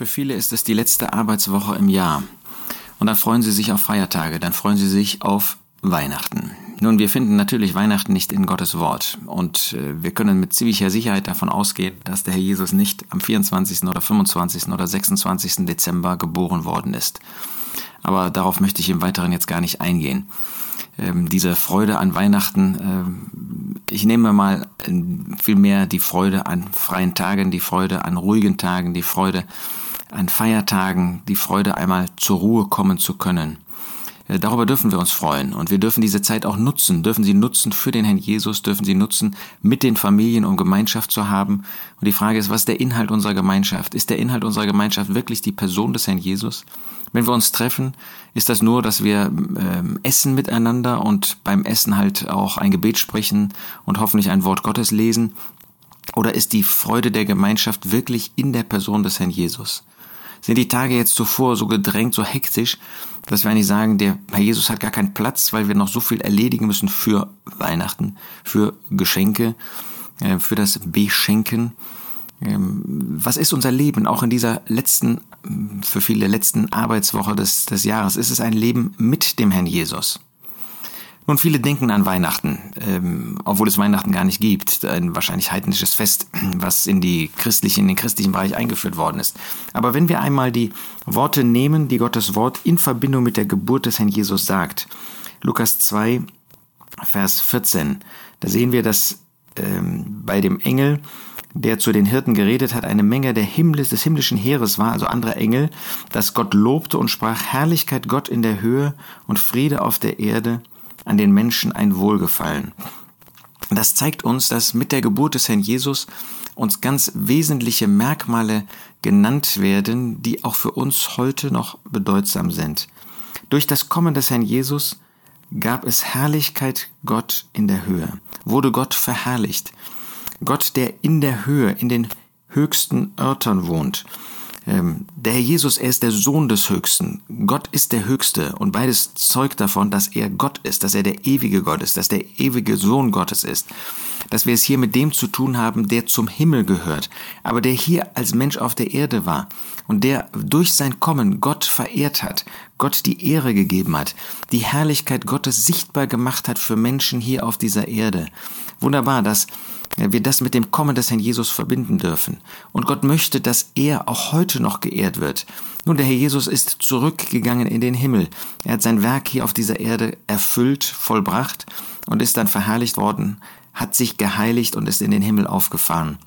Für viele ist es die letzte Arbeitswoche im Jahr. Und dann freuen sie sich auf Feiertage, dann freuen sie sich auf Weihnachten. Nun, wir finden natürlich Weihnachten nicht in Gottes Wort. Und äh, wir können mit ziemlicher Sicherheit davon ausgehen, dass der Herr Jesus nicht am 24. oder 25. oder 26. Dezember geboren worden ist. Aber darauf möchte ich im Weiteren jetzt gar nicht eingehen. Ähm, diese Freude an Weihnachten, ähm, ich nehme mal äh, vielmehr die Freude an freien Tagen, die Freude an ruhigen Tagen, die Freude an Feiertagen, die Freude einmal zur Ruhe kommen zu können. Äh, darüber dürfen wir uns freuen und wir dürfen diese Zeit auch nutzen, dürfen sie nutzen für den Herrn Jesus, dürfen sie nutzen mit den Familien, um Gemeinschaft zu haben. Und die Frage ist, was ist der Inhalt unserer Gemeinschaft? Ist der Inhalt unserer Gemeinschaft wirklich die Person des Herrn Jesus? Wenn wir uns treffen, ist das nur, dass wir äh, essen miteinander und beim Essen halt auch ein Gebet sprechen und hoffentlich ein Wort Gottes lesen? Oder ist die Freude der Gemeinschaft wirklich in der Person des Herrn Jesus? Sind die Tage jetzt zuvor so gedrängt, so hektisch, dass wir eigentlich sagen, der Herr Jesus hat gar keinen Platz, weil wir noch so viel erledigen müssen für Weihnachten, für Geschenke, äh, für das Beschenken? Ähm, was ist unser Leben auch in dieser letzten, für viele letzten Arbeitswoche des, des Jahres? Ist es ein Leben mit dem Herrn Jesus? Nun, viele denken an Weihnachten, ähm, obwohl es Weihnachten gar nicht gibt. Ein wahrscheinlich heidnisches Fest, was in, die christliche, in den christlichen Bereich eingeführt worden ist. Aber wenn wir einmal die Worte nehmen, die Gottes Wort in Verbindung mit der Geburt des Herrn Jesus sagt, Lukas 2, Vers 14, da sehen wir, dass ähm, bei dem Engel der zu den Hirten geredet hat, eine Menge der Himmels, des himmlischen Heeres war, also andere Engel, dass Gott lobte und sprach Herrlichkeit Gott in der Höhe und Friede auf der Erde an den Menschen ein Wohlgefallen. Das zeigt uns, dass mit der Geburt des Herrn Jesus uns ganz wesentliche Merkmale genannt werden, die auch für uns heute noch bedeutsam sind. Durch das Kommen des Herrn Jesus gab es Herrlichkeit Gott in der Höhe, wurde Gott verherrlicht. Gott, der in der Höhe, in den höchsten Örtern wohnt, der Herr Jesus, er ist der Sohn des Höchsten. Gott ist der Höchste und beides zeugt davon, dass er Gott ist, dass er der ewige Gott ist, dass der ewige Sohn Gottes ist. Dass wir es hier mit dem zu tun haben, der zum Himmel gehört, aber der hier als Mensch auf der Erde war und der durch sein Kommen Gott verehrt hat, Gott die Ehre gegeben hat, die Herrlichkeit Gottes sichtbar gemacht hat für Menschen hier auf dieser Erde. Wunderbar, dass wir das mit dem Kommen des Herrn Jesus verbinden dürfen. Und Gott möchte, dass er auch heute noch geehrt wird. Nun, der Herr Jesus ist zurückgegangen in den Himmel. Er hat sein Werk hier auf dieser Erde erfüllt, vollbracht und ist dann verherrlicht worden, hat sich geheiligt und ist in den Himmel aufgefahren.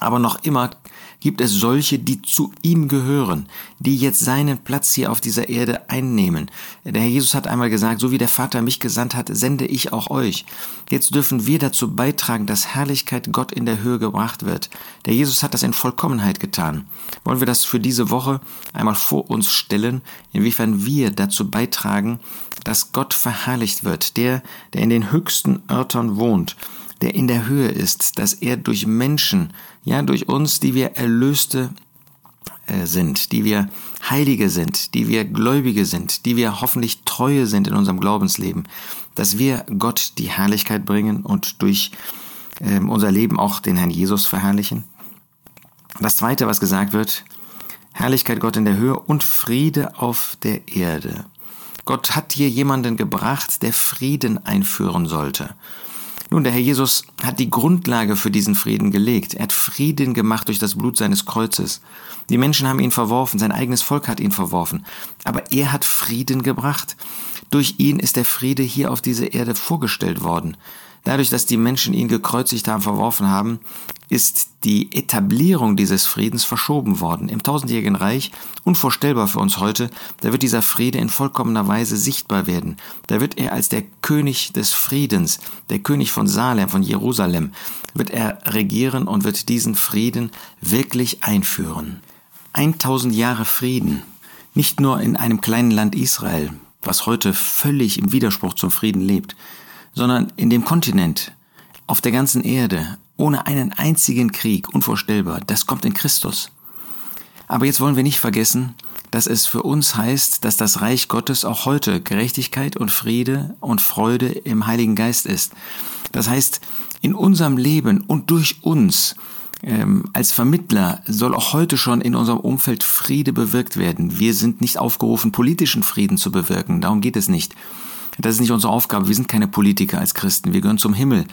Aber noch immer gibt es solche, die zu ihm gehören, die jetzt seinen Platz hier auf dieser Erde einnehmen. Der Herr Jesus hat einmal gesagt, so wie der Vater mich gesandt hat, sende ich auch euch. Jetzt dürfen wir dazu beitragen, dass Herrlichkeit Gott in der Höhe gebracht wird. Der Jesus hat das in Vollkommenheit getan. Wollen wir das für diese Woche einmal vor uns stellen, inwiefern wir dazu beitragen, dass Gott verherrlicht wird, der, der in den höchsten Örtern wohnt, der in der Höhe ist, dass er durch Menschen, ja, durch uns, die wir Erlöste äh, sind, die wir Heilige sind, die wir Gläubige sind, die wir hoffentlich Treue sind in unserem Glaubensleben, dass wir Gott die Herrlichkeit bringen und durch äh, unser Leben auch den Herrn Jesus verherrlichen. Das zweite, was gesagt wird, Herrlichkeit Gott in der Höhe und Friede auf der Erde. Gott hat hier jemanden gebracht, der Frieden einführen sollte. Nun, der Herr Jesus hat die Grundlage für diesen Frieden gelegt. Er hat Frieden gemacht durch das Blut seines Kreuzes. Die Menschen haben ihn verworfen, sein eigenes Volk hat ihn verworfen. Aber er hat Frieden gebracht. Durch ihn ist der Friede hier auf dieser Erde vorgestellt worden. Dadurch, dass die Menschen ihn gekreuzigt haben, verworfen haben, ist die Etablierung dieses Friedens verschoben worden. Im tausendjährigen Reich, unvorstellbar für uns heute, da wird dieser Friede in vollkommener Weise sichtbar werden. Da wird er als der König des Friedens, der König von Salem, von Jerusalem, wird er regieren und wird diesen Frieden wirklich einführen. 1000 Jahre Frieden, nicht nur in einem kleinen Land Israel, was heute völlig im Widerspruch zum Frieden lebt, sondern in dem Kontinent, auf der ganzen Erde, ohne einen einzigen Krieg, unvorstellbar, das kommt in Christus. Aber jetzt wollen wir nicht vergessen, dass es für uns heißt, dass das Reich Gottes auch heute Gerechtigkeit und Friede und Freude im Heiligen Geist ist. Das heißt, in unserem Leben und durch uns ähm, als Vermittler soll auch heute schon in unserem Umfeld Friede bewirkt werden. Wir sind nicht aufgerufen, politischen Frieden zu bewirken. Darum geht es nicht. Das ist nicht unsere Aufgabe. Wir sind keine Politiker als Christen. Wir gehören zum Himmel.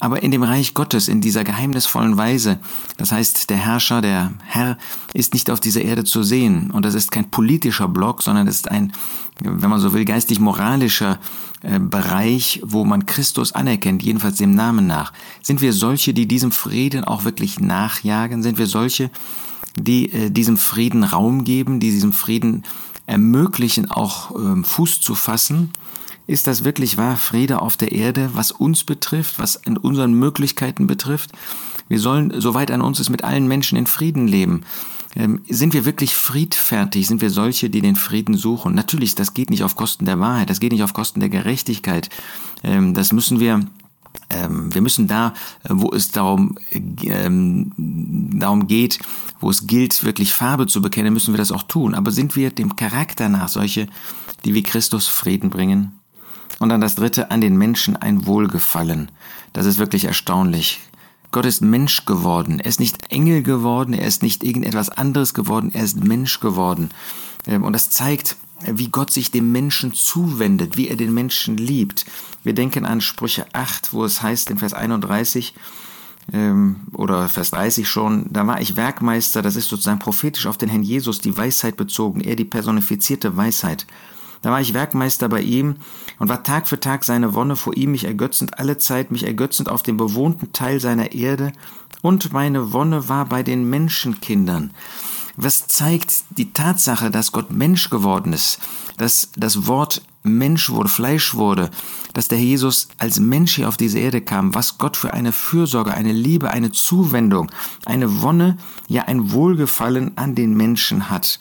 Aber in dem Reich Gottes, in dieser geheimnisvollen Weise, das heißt, der Herrscher, der Herr ist nicht auf dieser Erde zu sehen. Und das ist kein politischer Block, sondern es ist ein, wenn man so will, geistig-moralischer äh, Bereich, wo man Christus anerkennt, jedenfalls dem Namen nach. Sind wir solche, die diesem Frieden auch wirklich nachjagen? Sind wir solche, die äh, diesem Frieden Raum geben, die diesem Frieden ermöglichen, auch äh, Fuß zu fassen? Ist das wirklich wahr, Friede auf der Erde, was uns betrifft, was in unseren Möglichkeiten betrifft? Wir sollen, soweit an uns ist, mit allen Menschen in Frieden leben. Ähm, sind wir wirklich friedfertig? Sind wir solche, die den Frieden suchen? Natürlich, das geht nicht auf Kosten der Wahrheit, das geht nicht auf Kosten der Gerechtigkeit. Ähm, das müssen wir ähm, wir müssen da, äh, wo es darum, ähm, darum geht, wo es gilt, wirklich Farbe zu bekennen, müssen wir das auch tun. Aber sind wir dem Charakter nach solche, die wie Christus Frieden bringen? Und dann das dritte, an den Menschen ein Wohlgefallen. Das ist wirklich erstaunlich. Gott ist Mensch geworden. Er ist nicht Engel geworden, er ist nicht irgendetwas anderes geworden, er ist Mensch geworden. Ähm, und das zeigt, wie Gott sich dem Menschen zuwendet, wie er den Menschen liebt. Wir denken an Sprüche 8, wo es heißt in Vers 31, ähm, oder Vers 30 schon, da war ich Werkmeister, das ist sozusagen prophetisch auf den Herrn Jesus, die Weisheit bezogen, er die personifizierte Weisheit. Da war ich Werkmeister bei ihm und war Tag für Tag seine Wonne vor ihm, mich ergötzend alle Zeit, mich ergötzend auf dem bewohnten Teil seiner Erde, und meine Wonne war bei den Menschenkindern. Was zeigt die Tatsache, dass Gott Mensch geworden ist, dass das Wort Mensch wurde, Fleisch wurde, dass der Jesus als Mensch hier auf diese Erde kam, was Gott für eine Fürsorge, eine Liebe, eine Zuwendung, eine Wonne, ja ein Wohlgefallen an den Menschen hat.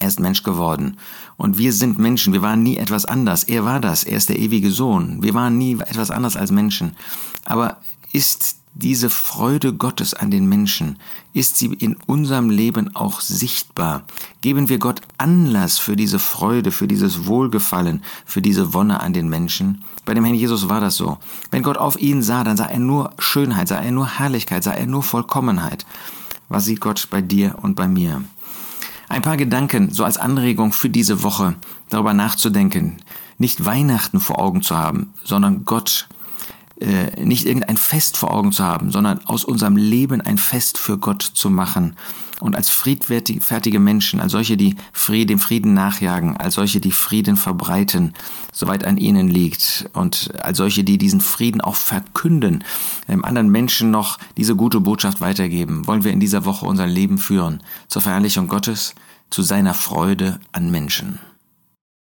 Er ist Mensch geworden. Und wir sind Menschen. Wir waren nie etwas anders. Er war das. Er ist der ewige Sohn. Wir waren nie etwas anders als Menschen. Aber ist diese Freude Gottes an den Menschen, ist sie in unserem Leben auch sichtbar? Geben wir Gott Anlass für diese Freude, für dieses Wohlgefallen, für diese Wonne an den Menschen? Bei dem Herrn Jesus war das so. Wenn Gott auf ihn sah, dann sah er nur Schönheit, sah er nur Herrlichkeit, sah er nur Vollkommenheit. Was sieht Gott bei dir und bei mir? Ein paar Gedanken, so als Anregung für diese Woche, darüber nachzudenken, nicht Weihnachten vor Augen zu haben, sondern Gott, äh, nicht irgendein Fest vor Augen zu haben, sondern aus unserem Leben ein Fest für Gott zu machen und als friedfertige Menschen, als solche, die dem Frieden nachjagen, als solche, die Frieden verbreiten, soweit an ihnen liegt und als solche, die diesen Frieden auch verkünden, anderen Menschen noch diese gute Botschaft weitergeben, wollen wir in dieser Woche unser Leben führen zur Verherrlichung Gottes, zu seiner Freude an Menschen.